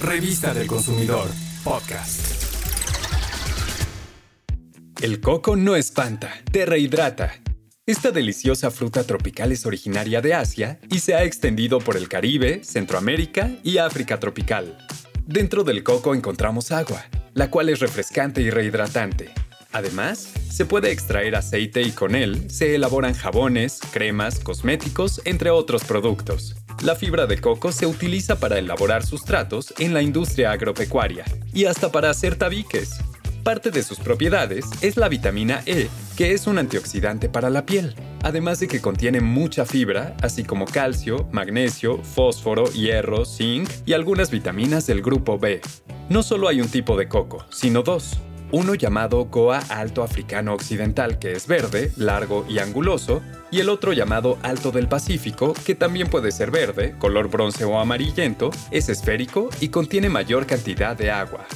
Revista del Consumidor, podcast. El coco no espanta, te rehidrata. Esta deliciosa fruta tropical es originaria de Asia y se ha extendido por el Caribe, Centroamérica y África tropical. Dentro del coco encontramos agua, la cual es refrescante y rehidratante. Además, se puede extraer aceite y con él se elaboran jabones, cremas, cosméticos, entre otros productos. La fibra de coco se utiliza para elaborar sustratos en la industria agropecuaria y hasta para hacer tabiques. Parte de sus propiedades es la vitamina E, que es un antioxidante para la piel, además de que contiene mucha fibra, así como calcio, magnesio, fósforo, hierro, zinc y algunas vitaminas del grupo B. No solo hay un tipo de coco, sino dos, uno llamado Goa Alto Africano Occidental, que es verde, largo y anguloso, y el otro llamado Alto del Pacífico, que también puede ser verde, color bronce o amarillento, es esférico y contiene mayor cantidad de agua.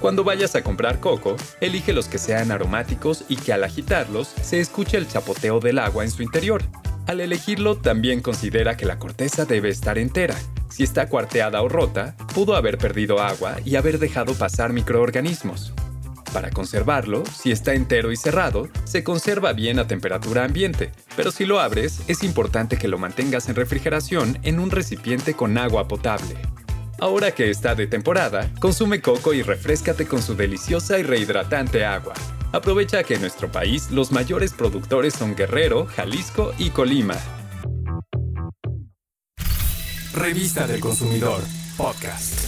Cuando vayas a comprar coco, elige los que sean aromáticos y que al agitarlos se escuche el chapoteo del agua en su interior. Al elegirlo también considera que la corteza debe estar entera. Si está cuarteada o rota, pudo haber perdido agua y haber dejado pasar microorganismos. Para conservarlo, si está entero y cerrado, se conserva bien a temperatura ambiente, pero si lo abres, es importante que lo mantengas en refrigeración en un recipiente con agua potable. Ahora que está de temporada, consume coco y refrescate con su deliciosa y rehidratante agua. Aprovecha que en nuestro país los mayores productores son Guerrero, Jalisco y Colima. Revista del Consumidor, podcast.